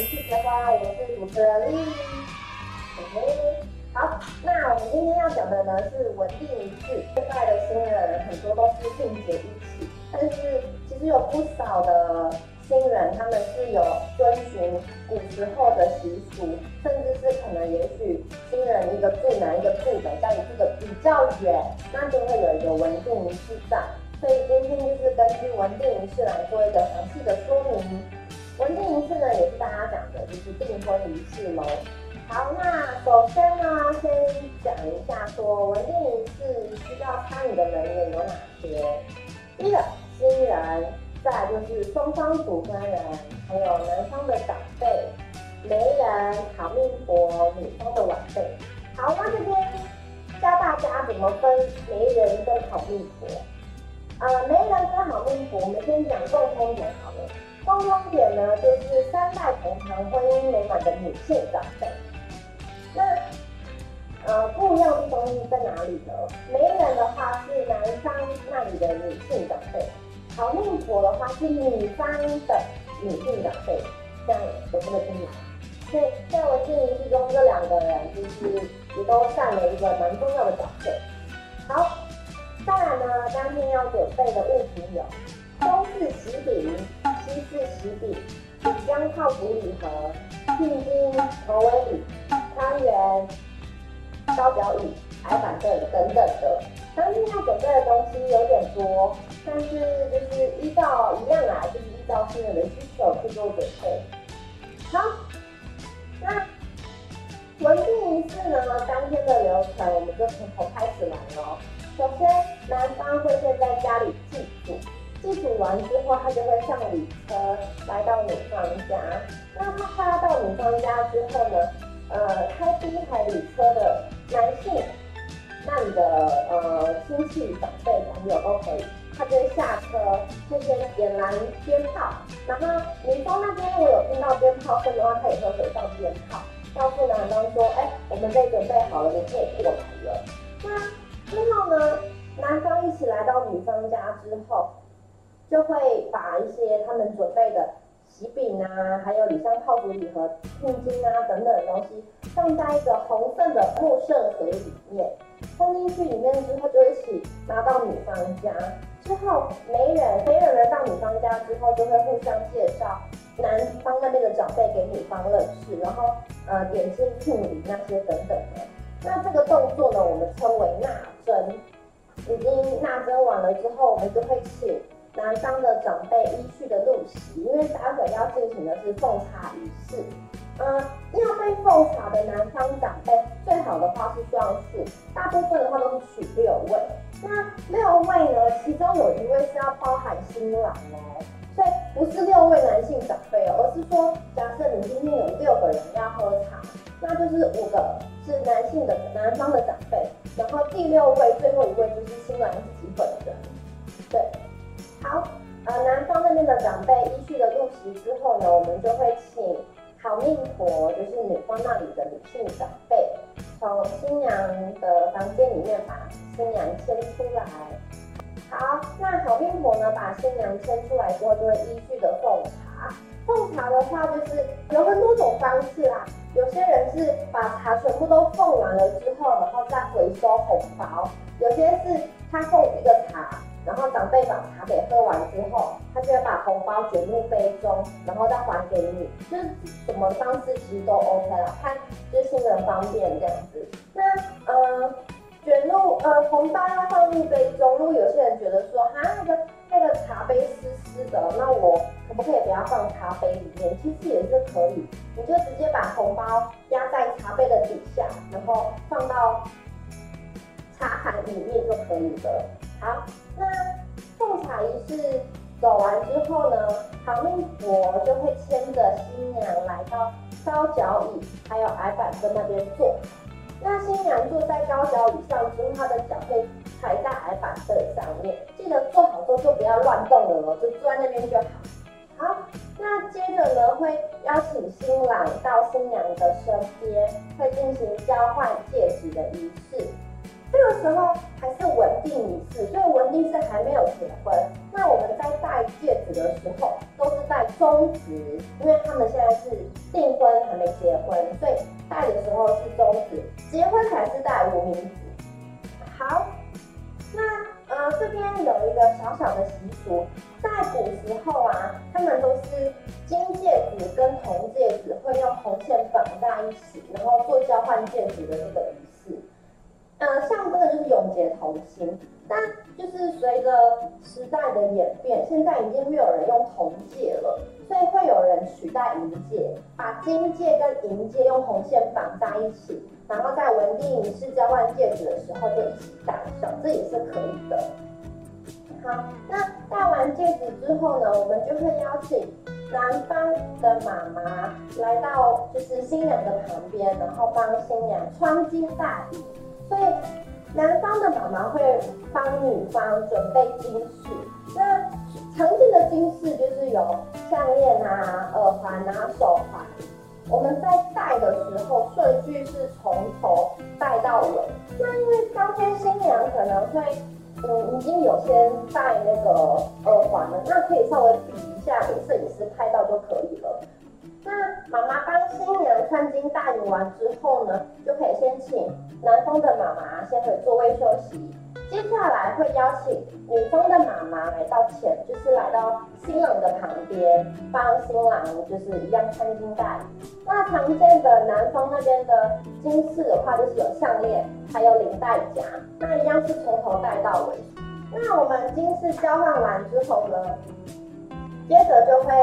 一次结婚，我是主持人丽。OK，好，那我们今天要讲的呢是稳定仪式。现在的新人很多都是并结一起，但是其实有不少的新人他们是有遵循古时候的习俗，甚至是可能也许新人一个住南一个住北，家里住的比较远，那就会有一个稳定仪式在。所以今天就是根据稳定仪式来做一个详细的说明。文定仪式呢，也是大家讲的，就是订婚仪式喽。好，那首先呢，先讲一下说文定仪式需要参与的人员有哪些。第一个新人，再就是双方主婚人，还有男方的长辈、媒人、好命婆、女方的晚辈。好，那这边教大家怎么分媒人跟好命婆。呃，媒人跟好命婆，我们先讲共通点好了。共通点呢，就是三代同堂、婚姻美满的女性长辈。那呃，不一样的东西在哪里呢？媒人的话是男方那里的女性长辈，好命婆的话是女方的女性长辈。这样有这个听懂？所以在我定义之中，这两个人就是也都占了一个蛮重要的角色。好，当然呢，当天要准备的物品有礼盒、聘金、头尾礼、汤圆、高脚椅、矮板凳等等的。当天要准备的东西有点多，但是就是依照一样啊，就是依照新人的需求去做准备。好，那文定仪式呢？当天的流程我们就从头开始来喽。首先，男方会先在家里祭祖。祭祖完之后，他就会上礼车来到女方家。那他发到女方家之后呢，呃，开第一台礼车的男性，那里的呃亲戚、长辈、朋友都可以，他就会下车，就先点燃鞭炮。然后女方那边如果有听到鞭炮声的话，他也会回放鞭炮，告诉男方说：“哎，我们被准备好了，你可以过来了。”那之后呢，男方一起来到女方家之后。就会把一些他们准备的喜饼啊，还有礼香泡芙礼盒、聘金啊等等的东西，放在一个红色的木圣盒里面，放进去里面之后，就一起拿到女方家。之后媒人媒人来到女方家之后，就会互相介绍男方那边的长辈给女方认识，然后呃点心聘礼那些等等的。那这个动作呢，我们称为纳征。已经纳征完了之后，我们就会请。男方的长辈依序的入席，因为待会要进行的是奉茶仪式。呃，要被奉茶的男方长辈，最好的话是双数，大部分的话都是取六位。那六位呢，其中有一位是要包含新郎哦，所以不是六位男性长辈哦，而是说，假设你今天有六个人要喝茶，那就是五个是男性的男方的长辈，然后第六位最后一位就是新郎自己本人，对。好，呃，男方那边的长辈依序的入席之后呢，我们就会请好命婆，就是女方那里的女性长辈，从新娘的房间里面把新娘牵出来。好，那好命婆呢，把新娘牵出来之后，就会依序的奉茶。奉茶的话，就是有很多种方式啦。有些人是把茶全部都奉完了之后，然后再回收红包；有些是他奉一个茶。然后长辈把茶给喝完之后，他就会把红包卷入杯中，然后再还给你。就是什么方式其实都 OK 了，看就是新人方便这样子。那呃，卷入呃红包要放入杯中，如果有些人觉得说哈那个那个茶杯湿湿的，那我可不可以不要放茶杯里面？其实也是可以，你就直接把红包压在茶杯的底下，然后放到茶盘里面就可以了。好。那奉茶仪式走完之后呢，好命婆就会牵着新娘来到高脚椅还有矮板凳那边坐。那新娘坐在高脚椅上之后，她的脚会踩在矮板凳上面。记得坐好之后就不要乱动了哦，就坐在那边就好。好，那接着呢，会邀请新郎到新娘的身边，会进行交换戒指的仪式。这个时候还是稳定仪式，所以稳定是还没有结婚。那我们在戴戒指的时候都是戴中指，因为他们现在是订婚还没结婚，所以戴的时候是中指，结婚才是戴无名指。好，那呃这边有一个小小的习俗，在古时候啊，他们都是金戒指跟铜戒指会用红线绑在一起，然后做交换戒指的这个仪式。呃，象征的就是永结同心，但就是随着时代的演变，现在已经没有人用铜戒了，所以会有人取代银戒，把金戒跟银戒用红线绑在一起，然后在文定仪式交换戒指的时候就一起戴上，这也是可以的。好，那戴完戒指之后呢，我们就会邀请男方的妈妈来到就是新娘的旁边，然后帮新娘穿金戴银。所以男方的妈妈会帮女方准备金饰，那常见的金饰就是有项链啊、耳环啊、手环。我们在戴的时候顺序是从头戴到尾。那因为当天新娘可能会，嗯，已经有先戴那个耳环了，那可以稍微比一下给摄影师拍到就可以了。那妈妈帮新娘穿金戴银完之后呢，就可以先请男方的妈妈先回座位休息。接下来会邀请女方的妈妈来到前，就是来到新郎的旁边，帮新郎就是一样穿金戴。那常见的男方那边的金饰的话，就是有项链，还有领带夹，那一样是从头戴到尾。那我们金饰交换完之后呢，接着就会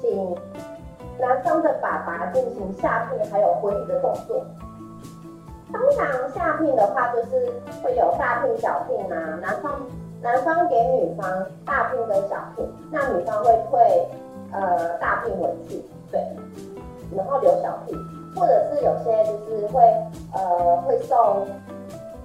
请。男方的爸爸进行下聘还有回礼的动作。通常下聘的话，就是会有大聘、小聘啊。男方男方给女方大聘跟小聘，那女方会退呃大聘回去，对，然后留小聘，或者是有些就是会呃会送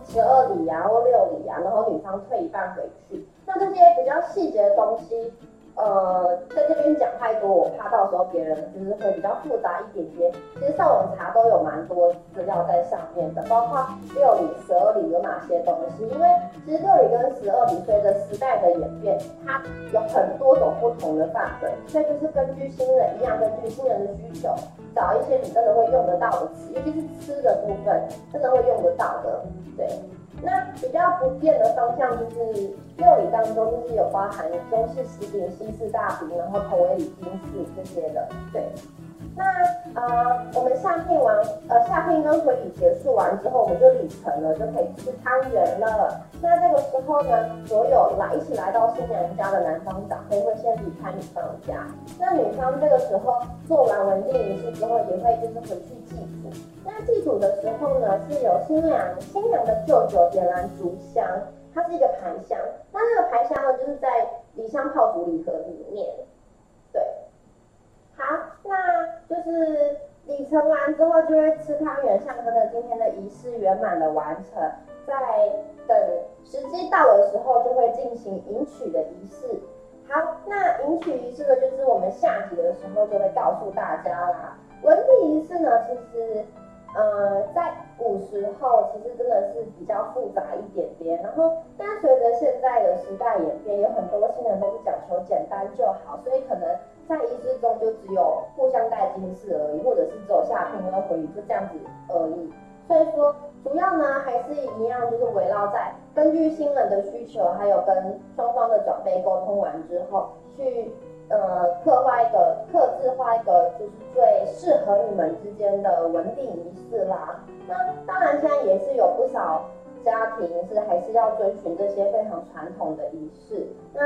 十二礼啊或六礼啊，然后女方退一半回去。那这些比较细节的东西。呃，在这边讲太多，我怕到时候别人就是会比较复杂一点点。其实上网查都有蛮多资料在上面的，包括六里、十二里有哪些东西。因为其实六里跟十二里随着时代的演变，它有很多种不同的范围，所以就是根据新人一样，根据新人的需求，找一些你真的会用得到的词，尤其是吃的部分，真的会用得到的，对。那比较不变的方向就是料理当中就是有包含中式食品、西式大饼，然后同为礼金式这些的。对，那呃我们下聘完，呃下聘跟回礼结束完之后，我们就礼成了，就可以吃汤圆了。那这个时候呢，所有来一起来到新娘家的男方长辈会先离开女方家，那女方这个时候做完文定仪式之后，也会就是回去祭祖。那祭祖的时候呢，是由新娘新娘的舅舅点燃烛香，它是一个盘香。那那个盘香呢，就是在礼香炮竹礼盒里面。对，好，那就是盛完之后，就会吃汤圆，象征着今天的仪式圆满的完成。在等时机到的时候，就会进行迎娶的仪式。好，那迎娶仪式呢，就是我们下集的时候就会告诉大家啦。文礼仪式呢，其实。呃，在古时候其实真的是比较复杂一点点，然后但随着现在的时代演变，有很多新人都是讲求简单就好，所以可能在仪式中就只有互相戴金饰而已，或者是只有下聘跟回礼就这样子而已。所以说主要呢还是一样，就是围绕在根据新人的需求，还有跟双方的长辈沟通完之后去。呃，刻画一个，刻字画一个，就是最适合你们之间的稳定仪式啦。那当然，现在也是有不少家庭是还是要遵循这些非常传统的仪式。那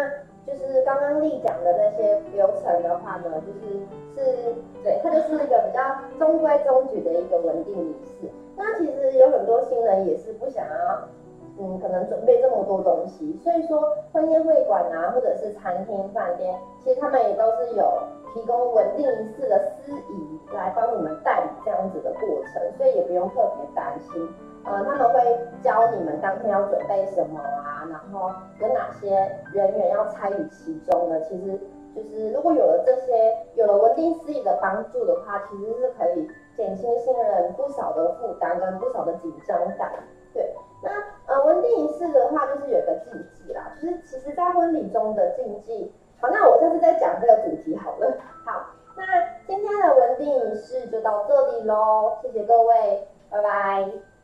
就是刚刚丽讲的那些流程的话呢，就是是，对，它就是一个比较中规中矩的一个稳定仪式。那其实有很多新人也是不想要。嗯，可能准备这么多东西，所以说婚宴会馆啊，或者是餐厅、饭店，其实他们也都是有提供稳定仪式的司仪来帮你们代理这样子的过程，所以也不用特别担心。呃，他们会教你们当天要准备什么啊，然后有哪些人员要参与其中的。其实就是如果有了这些，有了稳定司仪的帮助的话，其实是可以减轻新人不少的负担跟不少的紧张感。对，那。稳，定仪式的话，就是有一个禁忌啦，就是其实在婚礼中的禁忌。好，那我下次再讲这个主题好了。好，那今天的文定仪式就到这里喽，谢谢各位，拜拜。